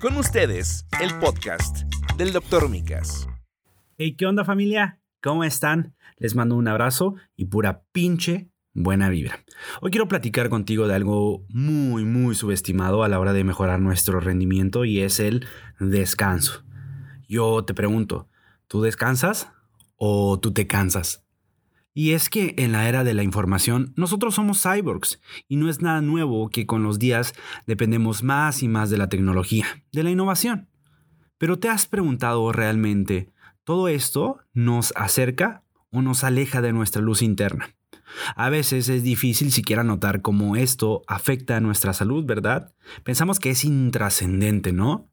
Con ustedes, el podcast del Dr. Micas. Hey, ¿qué onda familia? ¿Cómo están? Les mando un abrazo y pura pinche buena vibra. Hoy quiero platicar contigo de algo muy, muy subestimado a la hora de mejorar nuestro rendimiento y es el descanso. Yo te pregunto, ¿tú descansas o tú te cansas? Y es que en la era de la información nosotros somos cyborgs y no es nada nuevo que con los días dependemos más y más de la tecnología, de la innovación. Pero ¿te has preguntado realmente, ¿todo esto nos acerca o nos aleja de nuestra luz interna? A veces es difícil siquiera notar cómo esto afecta a nuestra salud, ¿verdad? Pensamos que es intrascendente, ¿no?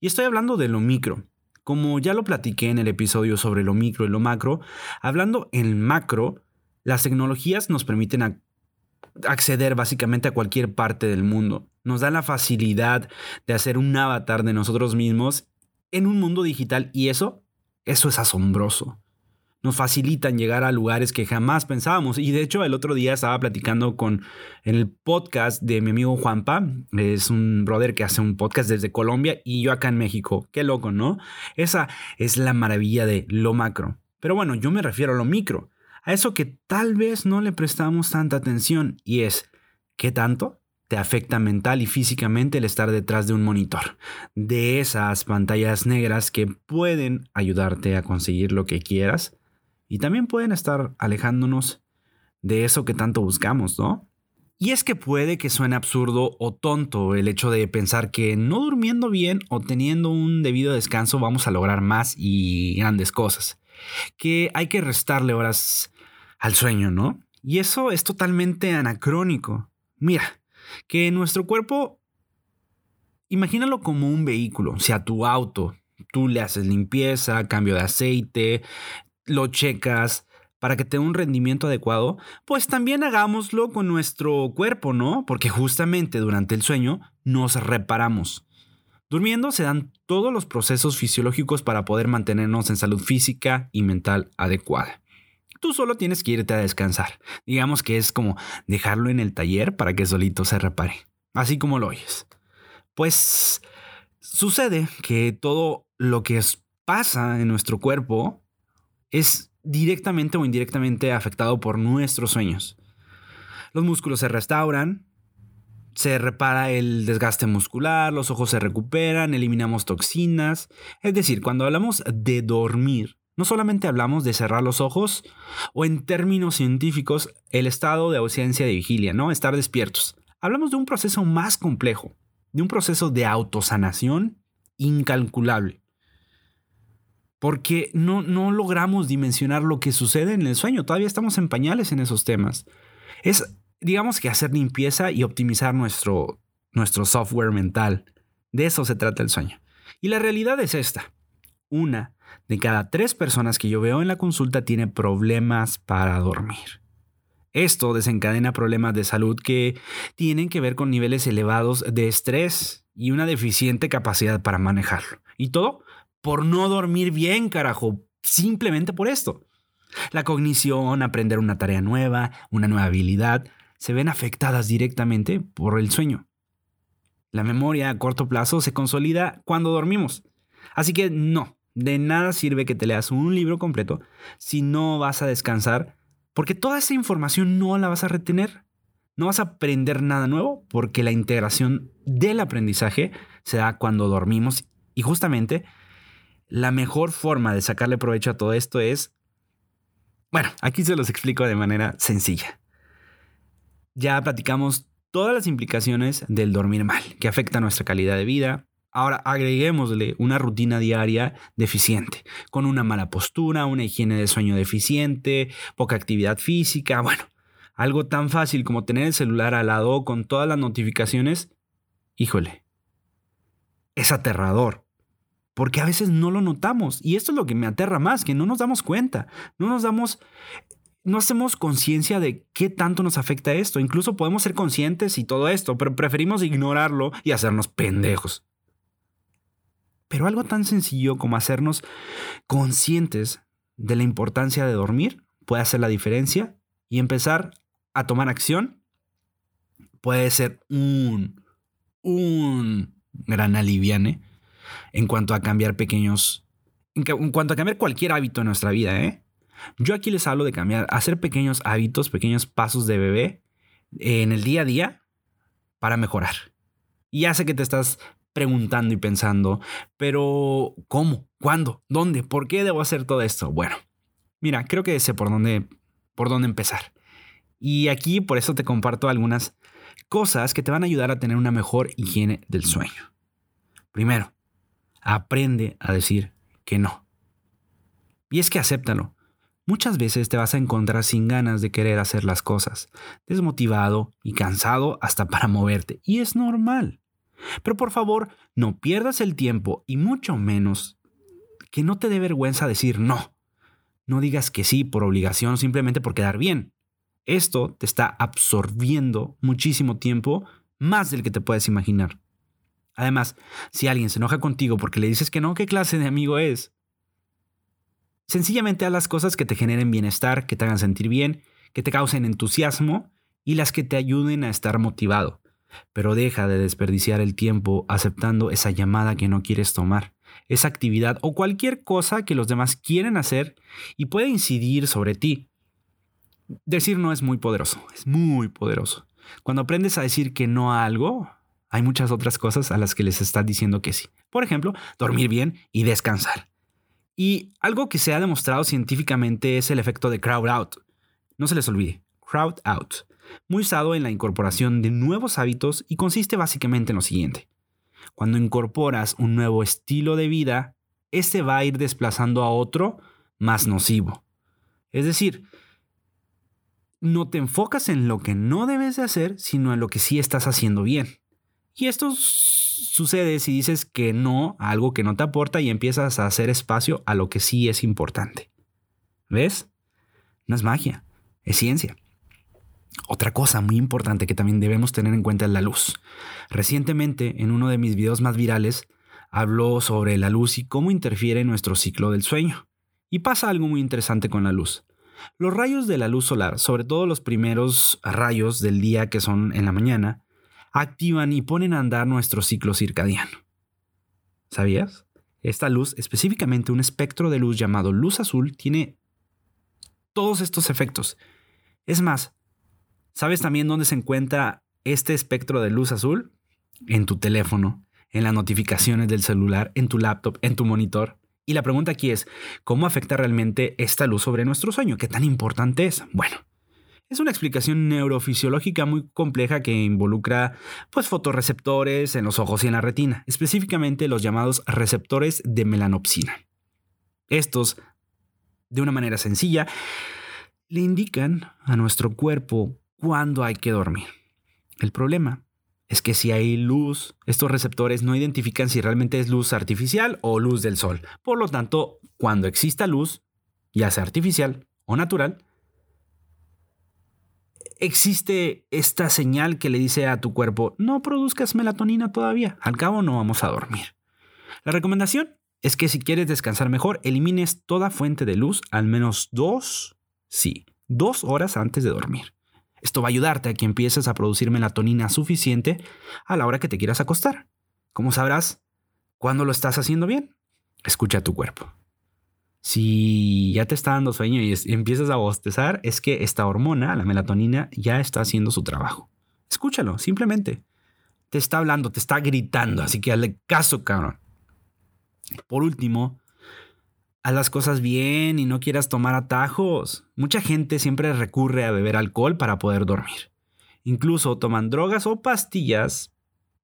Y estoy hablando de lo micro, como ya lo platiqué en el episodio sobre lo micro y lo macro, hablando en macro, las tecnologías nos permiten acceder básicamente a cualquier parte del mundo. Nos dan la facilidad de hacer un avatar de nosotros mismos en un mundo digital y eso, eso es asombroso nos facilitan llegar a lugares que jamás pensábamos. Y de hecho, el otro día estaba platicando con el podcast de mi amigo Juanpa, es un brother que hace un podcast desde Colombia y yo acá en México. Qué loco, ¿no? Esa es la maravilla de lo macro. Pero bueno, yo me refiero a lo micro, a eso que tal vez no le prestamos tanta atención y es, ¿qué tanto? te afecta mental y físicamente el estar detrás de un monitor, de esas pantallas negras que pueden ayudarte a conseguir lo que quieras, y también pueden estar alejándonos de eso que tanto buscamos, ¿no? Y es que puede que suene absurdo o tonto el hecho de pensar que no durmiendo bien o teniendo un debido descanso vamos a lograr más y grandes cosas. Que hay que restarle horas al sueño, ¿no? Y eso es totalmente anacrónico. Mira, que nuestro cuerpo, imagínalo como un vehículo, o sea, tu auto. Tú le haces limpieza, cambio de aceite, lo checas para que tenga un rendimiento adecuado, pues también hagámoslo con nuestro cuerpo, ¿no? Porque justamente durante el sueño nos reparamos. Durmiendo se dan todos los procesos fisiológicos para poder mantenernos en salud física y mental adecuada. Tú solo tienes que irte a descansar. Digamos que es como dejarlo en el taller para que solito se repare. Así como lo oyes. Pues sucede que todo lo que pasa en nuestro cuerpo es directamente o indirectamente afectado por nuestros sueños. Los músculos se restauran, se repara el desgaste muscular, los ojos se recuperan, eliminamos toxinas. Es decir, cuando hablamos de dormir, no solamente hablamos de cerrar los ojos o en términos científicos el estado de ausencia de vigilia, ¿no? Estar despiertos. Hablamos de un proceso más complejo, de un proceso de autosanación incalculable porque no, no logramos dimensionar lo que sucede en el sueño. Todavía estamos en pañales en esos temas. Es, digamos que hacer limpieza y optimizar nuestro, nuestro software mental. De eso se trata el sueño. Y la realidad es esta. Una de cada tres personas que yo veo en la consulta tiene problemas para dormir. Esto desencadena problemas de salud que tienen que ver con niveles elevados de estrés y una deficiente capacidad para manejarlo. Y todo por no dormir bien, carajo. Simplemente por esto. La cognición, aprender una tarea nueva, una nueva habilidad, se ven afectadas directamente por el sueño. La memoria a corto plazo se consolida cuando dormimos. Así que no, de nada sirve que te leas un libro completo si no vas a descansar, porque toda esa información no la vas a retener. No vas a aprender nada nuevo porque la integración del aprendizaje se da cuando dormimos y justamente la mejor forma de sacarle provecho a todo esto es, bueno, aquí se los explico de manera sencilla. Ya platicamos todas las implicaciones del dormir mal, que afecta nuestra calidad de vida. Ahora agreguémosle una rutina diaria deficiente, con una mala postura, una higiene de sueño deficiente, poca actividad física, bueno, algo tan fácil como tener el celular al lado con todas las notificaciones, híjole, es aterrador porque a veces no lo notamos. Y esto es lo que me aterra más, que no nos damos cuenta, no nos damos, no hacemos conciencia de qué tanto nos afecta esto. Incluso podemos ser conscientes y todo esto, pero preferimos ignorarlo y hacernos pendejos. Pero algo tan sencillo como hacernos conscientes de la importancia de dormir puede hacer la diferencia y empezar a tomar acción puede ser un, un gran aliviane en cuanto a cambiar pequeños, en cuanto a cambiar cualquier hábito en nuestra vida, ¿eh? Yo aquí les hablo de cambiar, hacer pequeños hábitos, pequeños pasos de bebé en el día a día para mejorar. Y ya sé que te estás preguntando y pensando, pero ¿cómo? ¿Cuándo? ¿Dónde? ¿Por qué debo hacer todo esto? Bueno, mira, creo que sé por dónde, por dónde empezar. Y aquí por eso te comparto algunas cosas que te van a ayudar a tener una mejor higiene del sueño. Primero, aprende a decir que no. Y es que acéptalo. Muchas veces te vas a encontrar sin ganas de querer hacer las cosas, desmotivado y cansado hasta para moverte. Y es normal. Pero por favor, no pierdas el tiempo y mucho menos que no te dé vergüenza decir no. No digas que sí por obligación simplemente por quedar bien. Esto te está absorbiendo muchísimo tiempo, más del que te puedes imaginar. Además, si alguien se enoja contigo porque le dices que no, ¿qué clase de amigo es? Sencillamente haz las cosas que te generen bienestar, que te hagan sentir bien, que te causen entusiasmo y las que te ayuden a estar motivado. Pero deja de desperdiciar el tiempo aceptando esa llamada que no quieres tomar, esa actividad o cualquier cosa que los demás quieren hacer y puede incidir sobre ti. Decir no es muy poderoso, es muy poderoso. Cuando aprendes a decir que no a algo, hay muchas otras cosas a las que les estás diciendo que sí. Por ejemplo, dormir bien y descansar. Y algo que se ha demostrado científicamente es el efecto de crowd out. No se les olvide, crowd out muy usado en la incorporación de nuevos hábitos y consiste básicamente en lo siguiente. Cuando incorporas un nuevo estilo de vida, este va a ir desplazando a otro más nocivo. Es decir, no te enfocas en lo que no debes de hacer, sino en lo que sí estás haciendo bien. Y esto sucede si dices que no a algo que no te aporta y empiezas a hacer espacio a lo que sí es importante. ¿Ves? No es magia, es ciencia. Otra cosa muy importante que también debemos tener en cuenta es la luz. Recientemente, en uno de mis videos más virales, habló sobre la luz y cómo interfiere en nuestro ciclo del sueño. Y pasa algo muy interesante con la luz. Los rayos de la luz solar, sobre todo los primeros rayos del día que son en la mañana, activan y ponen a andar nuestro ciclo circadiano. ¿Sabías? Esta luz, específicamente un espectro de luz llamado luz azul, tiene todos estos efectos. Es más, ¿Sabes también dónde se encuentra este espectro de luz azul? En tu teléfono, en las notificaciones del celular, en tu laptop, en tu monitor. Y la pregunta aquí es, ¿cómo afecta realmente esta luz sobre nuestro sueño? ¿Qué tan importante es? Bueno, es una explicación neurofisiológica muy compleja que involucra pues fotorreceptores en los ojos y en la retina, específicamente los llamados receptores de melanopsina. Estos, de una manera sencilla, le indican a nuestro cuerpo cuándo hay que dormir. El problema es que si hay luz, estos receptores no identifican si realmente es luz artificial o luz del sol. Por lo tanto, cuando exista luz, ya sea artificial o natural, existe esta señal que le dice a tu cuerpo, no produzcas melatonina todavía, al cabo no vamos a dormir. La recomendación es que si quieres descansar mejor, elimines toda fuente de luz al menos dos, sí, dos horas antes de dormir. Esto va a ayudarte a que empieces a producir melatonina suficiente a la hora que te quieras acostar. ¿Cómo sabrás cuándo lo estás haciendo bien? Escucha a tu cuerpo. Si ya te está dando sueño y empiezas a bostezar, es que esta hormona, la melatonina, ya está haciendo su trabajo. Escúchalo, simplemente. Te está hablando, te está gritando, así que hazle caso, cabrón. Por último, haz las cosas bien y no quieras tomar atajos. Mucha gente siempre recurre a beber alcohol para poder dormir. Incluso toman drogas o pastillas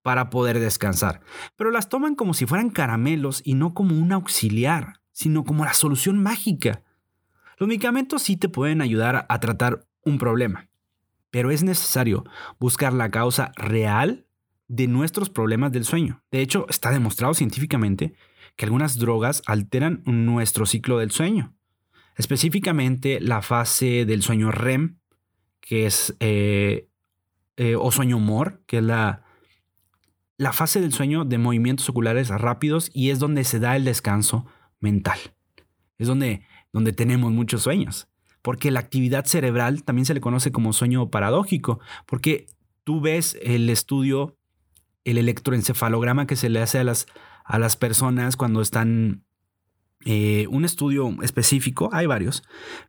para poder descansar, pero las toman como si fueran caramelos y no como un auxiliar, sino como la solución mágica. Los medicamentos sí te pueden ayudar a tratar un problema, pero es necesario buscar la causa real de nuestros problemas del sueño. De hecho, está demostrado científicamente que algunas drogas alteran nuestro ciclo del sueño, específicamente la fase del sueño REM, que es, eh, eh, o sueño humor, que es la, la fase del sueño de movimientos oculares rápidos y es donde se da el descanso mental. Es donde, donde tenemos muchos sueños, porque la actividad cerebral también se le conoce como sueño paradójico, porque tú ves el estudio el electroencefalograma que se le hace a las, a las personas cuando están eh, un estudio específico, hay varios,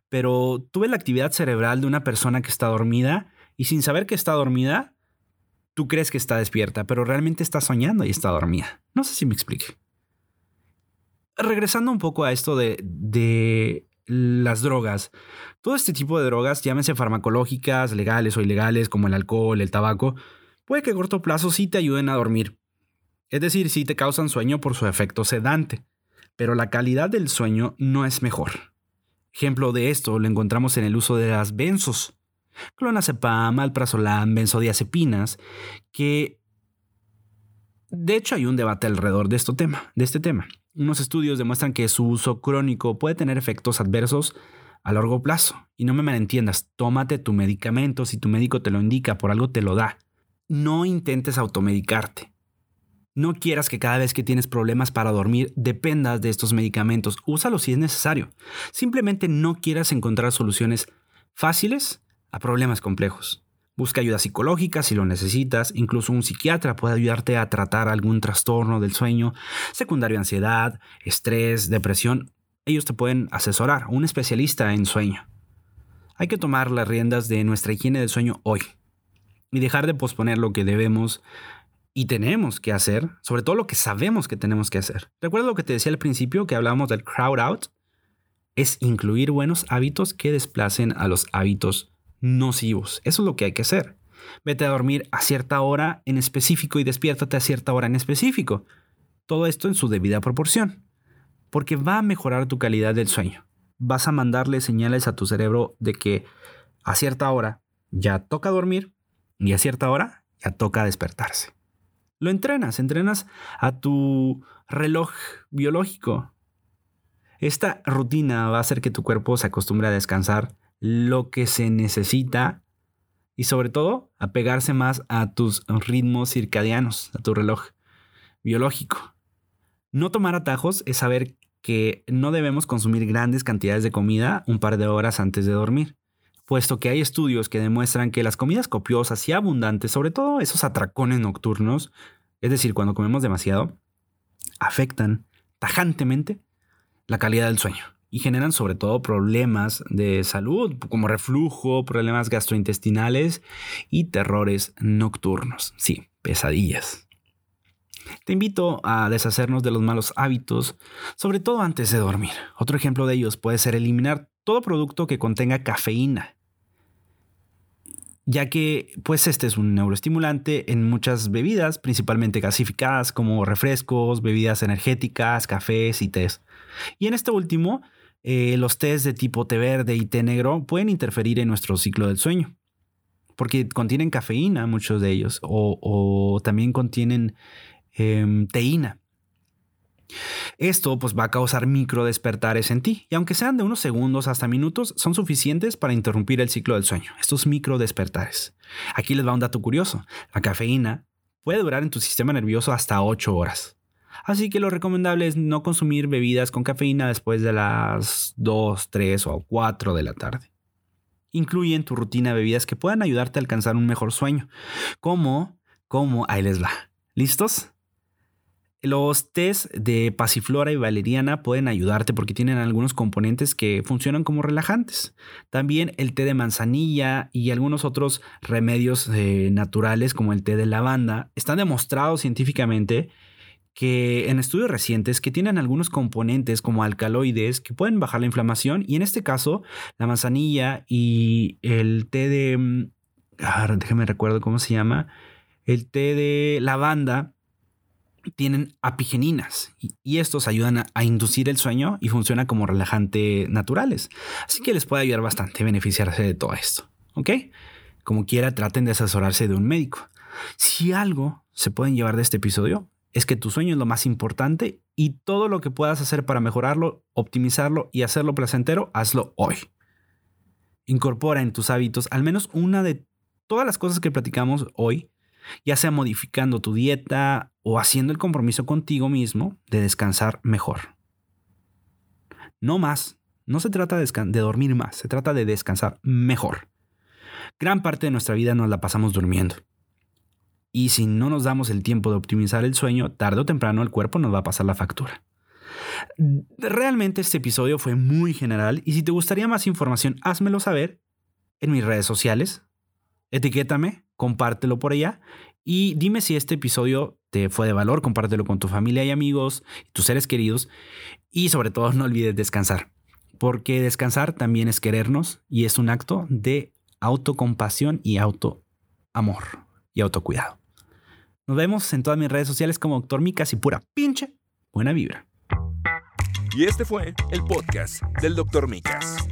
pero tuve la actividad cerebral de una persona que está dormida y sin saber que está dormida, tú crees que está despierta, pero realmente está soñando y está dormida. No sé si me explique. Regresando un poco a esto de, de las drogas, todo este tipo de drogas, llámense farmacológicas, legales o ilegales, como el alcohol, el tabaco, puede que a corto plazo sí te ayuden a dormir. Es decir, sí te causan sueño por su efecto sedante pero la calidad del sueño no es mejor. Ejemplo de esto lo encontramos en el uso de las benzos, clonazepam, alprazolam, benzodiazepinas, que de hecho hay un debate alrededor de, este tema, de este tema. Unos estudios demuestran que su uso crónico puede tener efectos adversos a largo plazo. Y no me malentiendas, tómate tu medicamento, si tu médico te lo indica, por algo te lo da. No intentes automedicarte. No quieras que cada vez que tienes problemas para dormir dependas de estos medicamentos. Úsalos si es necesario. Simplemente no quieras encontrar soluciones fáciles a problemas complejos. Busca ayuda psicológica si lo necesitas. Incluso un psiquiatra puede ayudarte a tratar algún trastorno del sueño, secundario ansiedad, estrés, depresión. Ellos te pueden asesorar. Un especialista en sueño. Hay que tomar las riendas de nuestra higiene del sueño hoy y dejar de posponer lo que debemos y tenemos que hacer, sobre todo lo que sabemos que tenemos que hacer. Recuerda lo que te decía al principio que hablábamos del crowd out, es incluir buenos hábitos que desplacen a los hábitos nocivos. Eso es lo que hay que hacer. Vete a dormir a cierta hora en específico y despiértate a cierta hora en específico. Todo esto en su debida proporción, porque va a mejorar tu calidad del sueño. Vas a mandarle señales a tu cerebro de que a cierta hora ya toca dormir y a cierta hora ya toca despertarse. Lo entrenas, entrenas a tu reloj biológico. Esta rutina va a hacer que tu cuerpo se acostumbre a descansar lo que se necesita y sobre todo a pegarse más a tus ritmos circadianos, a tu reloj biológico. No tomar atajos es saber que no debemos consumir grandes cantidades de comida un par de horas antes de dormir, puesto que hay estudios que demuestran que las comidas copiosas y abundantes, sobre todo esos atracones nocturnos, es decir, cuando comemos demasiado, afectan tajantemente la calidad del sueño y generan sobre todo problemas de salud como reflujo, problemas gastrointestinales y terrores nocturnos. Sí, pesadillas. Te invito a deshacernos de los malos hábitos, sobre todo antes de dormir. Otro ejemplo de ellos puede ser eliminar todo producto que contenga cafeína ya que pues este es un neuroestimulante en muchas bebidas, principalmente gasificadas como refrescos, bebidas energéticas, cafés y tés. Y en este último, eh, los tés de tipo té verde y té negro pueden interferir en nuestro ciclo del sueño, porque contienen cafeína muchos de ellos, o, también contienen em, teína. Esto pues va a causar micro despertares en ti y aunque sean de unos segundos hasta minutos son suficientes para interrumpir el ciclo del sueño, estos micro despertares. Aquí les va un dato curioso, la cafeína puede durar en tu sistema nervioso hasta 8 horas. Así que lo recomendable es no consumir bebidas con cafeína después de las 2, 3 o 4 de la tarde. Incluye en tu rutina bebidas que puedan ayudarte a alcanzar un mejor sueño, como, como, ahí les va. ¿Listos? Los tés de pasiflora y valeriana pueden ayudarte porque tienen algunos componentes que funcionan como relajantes. También el té de manzanilla y algunos otros remedios eh, naturales como el té de lavanda están demostrados científicamente que en estudios recientes que tienen algunos componentes como alcaloides que pueden bajar la inflamación y en este caso la manzanilla y el té de... Mm, ah, déjame recuerdo cómo se llama. El té de lavanda tienen apigeninas y, estos ayudan a, inducir el sueño y funcionan como relajante naturales. Así que les puede ayudar bastante beneficiarse de todo esto. ¿Ok? Como quiera, traten de asesorarse de un médico. Si algo se pueden llevar de este episodio, es que tu sueño es lo más importante y todo lo que puedas hacer para mejorarlo, optimizarlo y hacerlo placentero, hazlo hoy. Incorpora en tus hábitos al menos una de todas las cosas que platicamos hoy ya sea modificando tu dieta o haciendo el compromiso contigo mismo de descansar mejor. No más, no se trata de, dormir más, se trata de descansar mejor. Gran parte de nuestra vida nos la pasamos durmiendo. Y si no nos damos el tiempo de optimizar el sueño, tarde o temprano el cuerpo nos va a pasar la factura. Realmente este episodio fue muy general y si te gustaría más información, házmelo saber en mis redes sociales. Etiquétame, compártelo por allá y dime si este episodio te fue de valor, compártelo con tu familia y amigos, tus seres queridos y sobre todo no olvides descansar, porque descansar también es querernos y es un acto de autocompasión y autoamor y autocuidado. Nos vemos en todas mis redes sociales como Doctor Micas y pura pinche buena vibra. Y este fue el podcast del Dr. Micas.